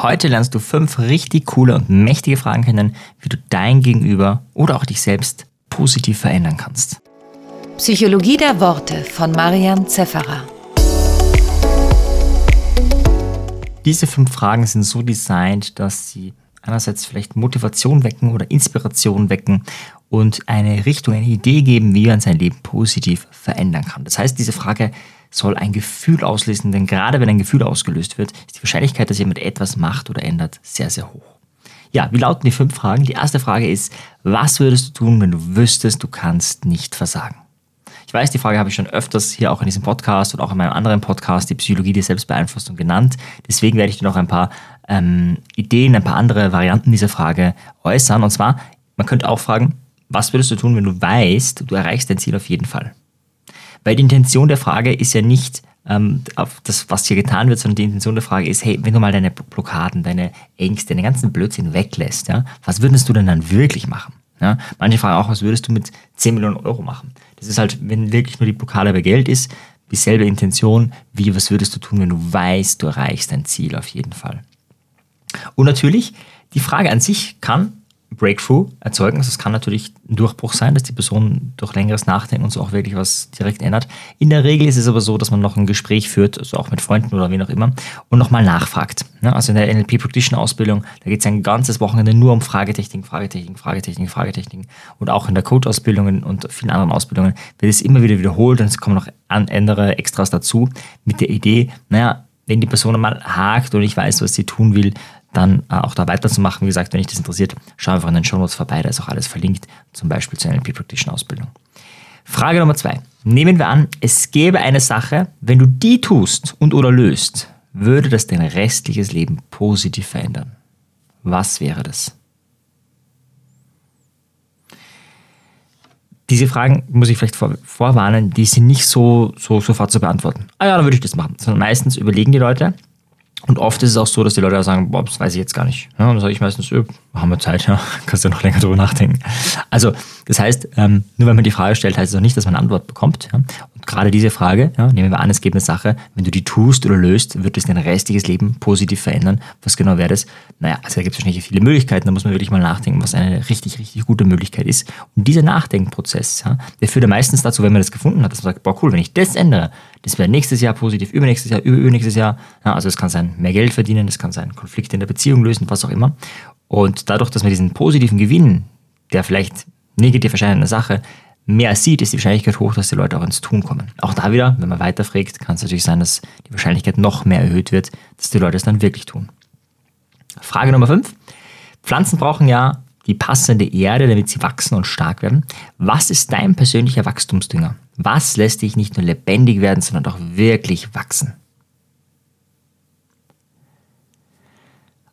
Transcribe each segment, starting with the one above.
Heute lernst du fünf richtig coole und mächtige Fragen kennen, wie du dein Gegenüber oder auch dich selbst positiv verändern kannst. Psychologie der Worte von Marian Zefferer. Diese fünf Fragen sind so designt, dass sie einerseits vielleicht Motivation wecken oder Inspiration wecken und eine Richtung, eine Idee geben, wie man sein Leben positiv verändern kann. Das heißt, diese Frage soll ein Gefühl auslösen, denn gerade wenn ein Gefühl ausgelöst wird, ist die Wahrscheinlichkeit, dass jemand etwas macht oder ändert, sehr, sehr hoch. Ja, wie lauten die fünf Fragen? Die erste Frage ist, was würdest du tun, wenn du wüsstest, du kannst nicht versagen? Ich weiß, die Frage habe ich schon öfters hier auch in diesem Podcast und auch in meinem anderen Podcast, die Psychologie der Selbstbeeinflussung, genannt. Deswegen werde ich dir noch ein paar ähm, Ideen, ein paar andere Varianten dieser Frage äußern. Und zwar, man könnte auch fragen, was würdest du tun, wenn du weißt, du erreichst dein Ziel auf jeden Fall? Weil die Intention der Frage ist ja nicht ähm, auf das, was hier getan wird, sondern die Intention der Frage ist, hey, wenn du mal deine Blockaden, deine Ängste, den ganzen Blödsinn weglässt, ja, was würdest du denn dann wirklich machen? Ja? Manche fragen auch, was würdest du mit 10 Millionen Euro machen? Das ist halt, wenn wirklich nur die Blockade bei Geld ist, dieselbe Intention, wie was würdest du tun, wenn du weißt, du erreichst dein Ziel auf jeden Fall. Und natürlich, die Frage an sich kann Breakthrough erzeugen. Also es kann natürlich ein Durchbruch sein, dass die Person durch längeres Nachdenken und so auch wirklich was direkt ändert. In der Regel ist es aber so, dass man noch ein Gespräch führt, also auch mit Freunden oder wie auch immer, und nochmal nachfragt. Also in der NLP Practitioner Ausbildung, da geht es ein ganzes Wochenende nur um Fragetechniken, Fragetechniken, Fragetechniken, Fragetechniken. Und auch in der Coach-Ausbildung und vielen anderen Ausbildungen wird es immer wieder wiederholt und es kommen noch andere Extras dazu mit der Idee, naja, wenn die Person mal hakt und ich weiß, was sie tun will, dann äh, auch da weiterzumachen. Wie gesagt, wenn dich das interessiert, schau einfach in den Show Notes vorbei, da ist auch alles verlinkt, zum Beispiel zur NLP Practitioner Ausbildung. Frage Nummer zwei. Nehmen wir an, es gäbe eine Sache, wenn du die tust und oder löst, würde das dein restliches Leben positiv verändern. Was wäre das? Diese Fragen, muss ich vielleicht vor, vorwarnen, die sind nicht so, so sofort zu beantworten. Ah ja, dann würde ich das machen. Sondern meistens überlegen die Leute, und oft ist es auch so, dass die Leute sagen, boah, das weiß ich jetzt gar nicht. Ja, und dann sage ich meistens, öh, haben wir Zeit, ja, kannst du noch länger drüber nachdenken. Also, das heißt, ähm, nur wenn man die Frage stellt, heißt es auch nicht, dass man eine Antwort bekommt. Ja. Und gerade diese Frage, ja, nehmen wir an, es gibt eine Sache, wenn du die tust oder löst, wird es dein restliches Leben positiv verändern. Was genau wäre das? Naja, also da gibt es wahrscheinlich viele Möglichkeiten, da muss man wirklich mal nachdenken, was eine richtig, richtig gute Möglichkeit ist. Und dieser Nachdenkprozess, ja, der führt ja meistens dazu, wenn man das gefunden hat, dass man sagt, boah, cool, wenn ich das ändere, das wäre nächstes Jahr positiv, übernächstes Jahr, übernächstes Jahr. Ja, also es kann sein, mehr Geld verdienen, es kann sein, Konflikte in der Beziehung lösen, was auch immer. Und dadurch, dass man diesen positiven Gewinn, der vielleicht negativ erscheinende Sache, mehr sieht, ist die Wahrscheinlichkeit hoch, dass die Leute auch ins Tun kommen. Auch da wieder, wenn man weiterfragt, kann es natürlich sein, dass die Wahrscheinlichkeit noch mehr erhöht wird, dass die Leute es dann wirklich tun. Frage Nummer 5. Pflanzen brauchen ja die passende Erde, damit sie wachsen und stark werden. Was ist dein persönlicher Wachstumsdünger? Was lässt dich nicht nur lebendig werden, sondern auch wirklich wachsen?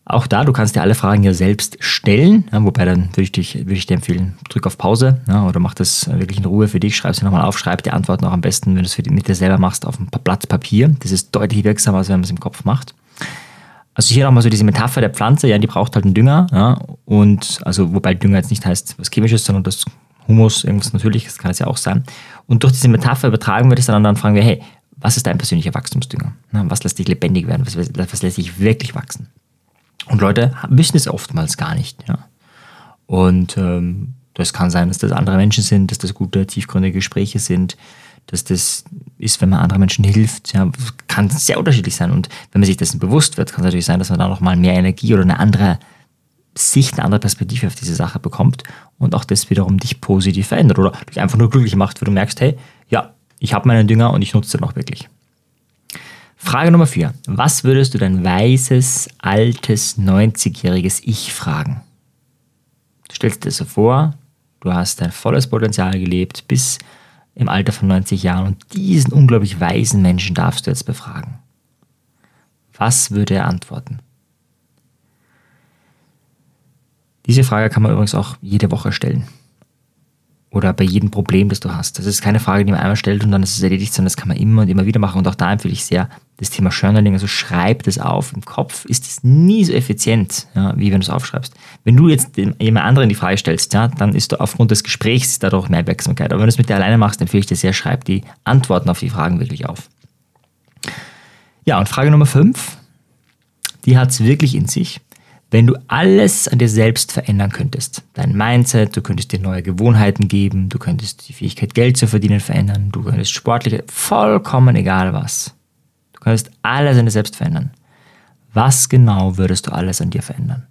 Auch da, du kannst dir alle Fragen ja selbst stellen, ja, wobei dann würde ich, dich, würde ich dir empfehlen, drück auf Pause ja, oder mach das wirklich in Ruhe für dich, schreib sie nochmal auf, schreib die Antworten auch am besten, wenn du es mit dir selber machst, auf ein Blatt Papier. Das ist deutlich wirksamer, als wenn man es im Kopf macht. Also hier nochmal so diese Metapher der Pflanze, ja, die braucht halt einen Dünger, ja, und also wobei Dünger jetzt nicht heißt was Chemisches, sondern das Humus, irgendwas Natürliches kann es ja auch sein. Und durch diese Metapher übertragen wir das dann und dann fragen wir, hey, was ist dein persönlicher Wachstumsdünger? Was lässt dich lebendig werden? Was, was lässt dich wirklich wachsen? Und Leute wissen es oftmals gar nicht. Ja. Und ähm, das kann sein, dass das andere Menschen sind, dass das gute, tiefgründige Gespräche sind, dass das ist, wenn man anderen Menschen hilft. Ja, kann sehr unterschiedlich sein. Und wenn man sich dessen bewusst wird, kann es natürlich sein, dass man da nochmal mehr Energie oder eine andere Sicht, eine andere Perspektive auf diese Sache bekommt und auch das wiederum dich positiv verändert oder dich einfach nur glücklich macht, weil du merkst, hey, ja, ich habe meinen Dünger und ich nutze den auch wirklich. Frage Nummer 4. Was würdest du dein weißes, altes, 90-jähriges Ich fragen? Du stellst dir so vor, du hast dein volles Potenzial gelebt bis im Alter von 90 Jahren und diesen unglaublich weisen Menschen darfst du jetzt befragen. Was würde er antworten? Diese Frage kann man übrigens auch jede Woche stellen oder bei jedem Problem, das du hast. Das ist keine Frage, die man einmal stellt und dann ist es erledigt, sondern das kann man immer und immer wieder machen. Und auch da empfehle ich sehr das Thema Journaling. Also schreib das auf. Im Kopf ist es nie so effizient, ja, wie wenn du es aufschreibst. Wenn du jetzt jemand anderen die Frage stellst, ja, dann ist du aufgrund des Gesprächs dadurch mehr Wirksamkeit. Aber wenn du es mit dir alleine machst, empfehle ich dir sehr, schreib die Antworten auf die Fragen wirklich auf. Ja, und Frage Nummer 5. die hat es wirklich in sich. Wenn du alles an dir selbst verändern könntest, dein Mindset, du könntest dir neue Gewohnheiten geben, du könntest die Fähigkeit, Geld zu verdienen, verändern, du könntest sportliche, vollkommen egal was. Du könntest alles an dir selbst verändern. Was genau würdest du alles an dir verändern?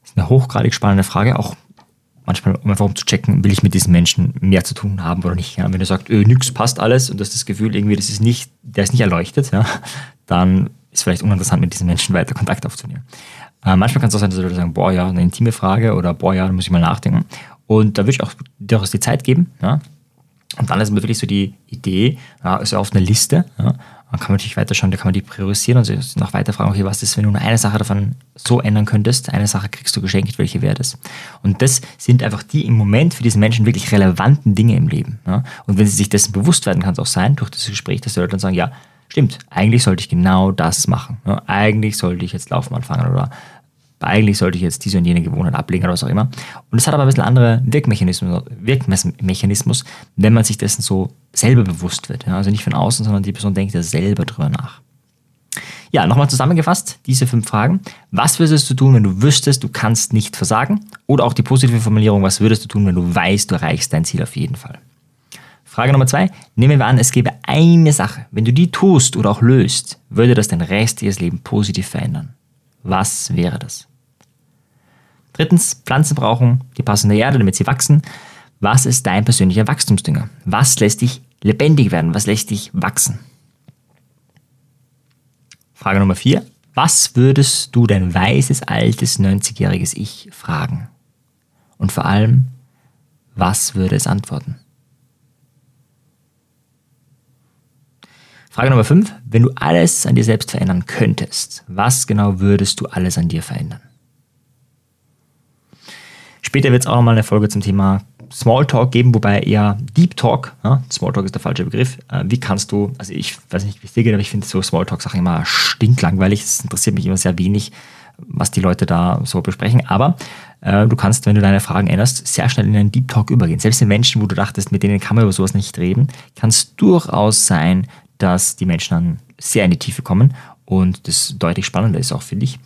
Das ist eine hochgradig spannende Frage, auch manchmal, um einfach um zu checken, will ich mit diesen Menschen mehr zu tun haben oder nicht. Ja, wenn du sagst, öh, nix passt alles und du hast das Gefühl, irgendwie, das ist nicht, der ist nicht erleuchtet, ja, dann ist vielleicht uninteressant, mit diesen Menschen weiter Kontakt aufzunehmen. Äh, manchmal kann es auch sein, dass Leute sagen, boah, ja, eine intime Frage oder boah, ja, da muss ich mal nachdenken. Und da würde ich auch durchaus die Zeit geben. Ja. Und dann ist wirklich so die Idee, ja auf eine Liste, ja, dann kann man natürlich weiterschauen, da kann man die priorisieren und sich noch weiter fragen, okay, was ist, wenn du nur eine Sache davon so ändern könntest? Eine Sache kriegst du geschenkt, welche wäre das? Und das sind einfach die im Moment für diesen Menschen wirklich relevanten Dinge im Leben. Ja? Und wenn sie sich dessen bewusst werden, kann es auch sein, durch das Gespräch, dass die Leute dann sagen, ja, stimmt, eigentlich sollte ich genau das machen. Ja? Eigentlich sollte ich jetzt Laufen anfangen oder eigentlich sollte ich jetzt diese und jene Gewohnheit ablegen oder was auch immer. Und es hat aber ein bisschen andere Wirkmechanismus, Wirkmechanismus, wenn man sich dessen so selber bewusst wird. Also nicht von außen, sondern die Person denkt ja selber drüber nach. Ja, nochmal zusammengefasst, diese fünf Fragen. Was würdest du tun, wenn du wüsstest, du kannst nicht versagen? Oder auch die positive Formulierung, was würdest du tun, wenn du weißt, du erreichst dein Ziel auf jeden Fall? Frage Nummer zwei. Nehmen wir an, es gäbe eine Sache. Wenn du die tust oder auch löst, würde das dein restliches Leben positiv verändern. Was wäre das? Drittens, Pflanzen brauchen die passende Erde, damit sie wachsen. Was ist dein persönlicher Wachstumsdünger? Was lässt dich lebendig werden? Was lässt dich wachsen? Frage Nummer vier. Was würdest du dein weißes, altes, 90-jähriges Ich fragen? Und vor allem, was würde es antworten? Frage Nummer 5. Wenn du alles an dir selbst verändern könntest, was genau würdest du alles an dir verändern? Später wird es auch nochmal eine Folge zum Thema Smalltalk geben, wobei eher Deep Talk, ja, Smalltalk ist der falsche Begriff. Äh, wie kannst du, also ich weiß nicht, wie es dir geht, aber ich finde so Smalltalk-Sachen immer stinklangweilig. Es interessiert mich immer sehr wenig, was die Leute da so besprechen. Aber äh, du kannst, wenn du deine Fragen änderst, sehr schnell in einen Deep Talk übergehen. Selbst in Menschen, wo du dachtest, mit denen kann man über sowas nicht reden, kann es durchaus sein, dass die Menschen dann sehr in die Tiefe kommen und das deutlich spannender ist auch für dich.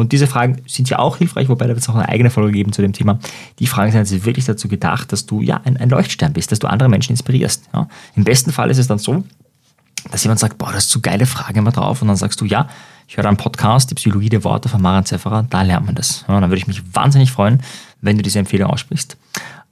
Und diese Fragen sind ja auch hilfreich, wobei da wird es auch eine eigene Folge geben zu dem Thema. Die Fragen sind also wirklich dazu gedacht, dass du ja ein, ein Leuchtstern bist, dass du andere Menschen inspirierst. Ja. Im besten Fall ist es dann so, dass jemand sagt, boah, das ist so geile Frage immer drauf. Und dann sagst du, ja, ich höre einen Podcast, die Psychologie der Worte von Marian Zefferer, da lernt man das. Ja, dann würde ich mich wahnsinnig freuen, wenn du diese Empfehlung aussprichst.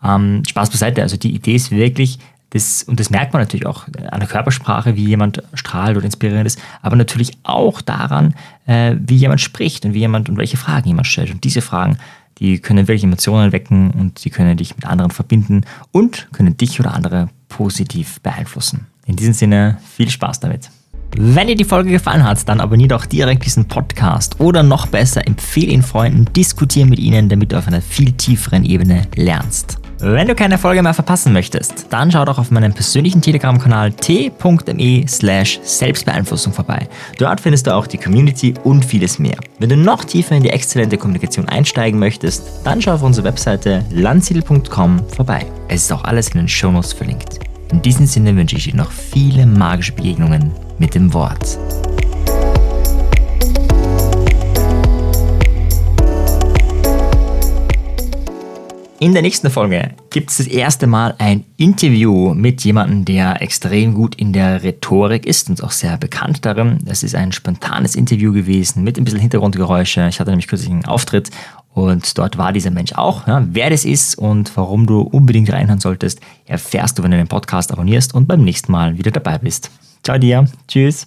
Ähm, Spaß beiseite, also die Idee ist wirklich, das, und das merkt man natürlich auch an der Körpersprache, wie jemand strahlt oder inspirierend ist, aber natürlich auch daran, äh, wie jemand spricht und wie jemand und welche Fragen jemand stellt. Und diese Fragen, die können wirklich Emotionen wecken und sie können dich mit anderen verbinden und können dich oder andere positiv beeinflussen. In diesem Sinne, viel Spaß damit. Wenn dir die Folge gefallen hat, dann abonniere doch direkt diesen Podcast oder noch besser, empfehle ihn Freunden, diskutiere mit ihnen, damit du auf einer viel tieferen Ebene lernst. Wenn du keine Folge mehr verpassen möchtest, dann schau doch auf meinem persönlichen Telegram-Kanal t.me slash Selbstbeeinflussung vorbei. Dort findest du auch die Community und vieles mehr. Wenn du noch tiefer in die exzellente Kommunikation einsteigen möchtest, dann schau auf unsere Webseite landsiedel.com vorbei. Es ist auch alles in den Shownotes verlinkt. In diesem Sinne wünsche ich dir noch viele magische Begegnungen mit dem Wort. In der nächsten Folge gibt es das erste Mal ein Interview mit jemandem, der extrem gut in der Rhetorik ist und auch sehr bekannt darin. Das ist ein spontanes Interview gewesen mit ein bisschen Hintergrundgeräusche. Ich hatte nämlich kürzlich einen Auftritt und dort war dieser Mensch auch. Ja, wer das ist und warum du unbedingt reinhören solltest, erfährst du, wenn du den Podcast abonnierst und beim nächsten Mal wieder dabei bist. Ciao dir. Tschüss.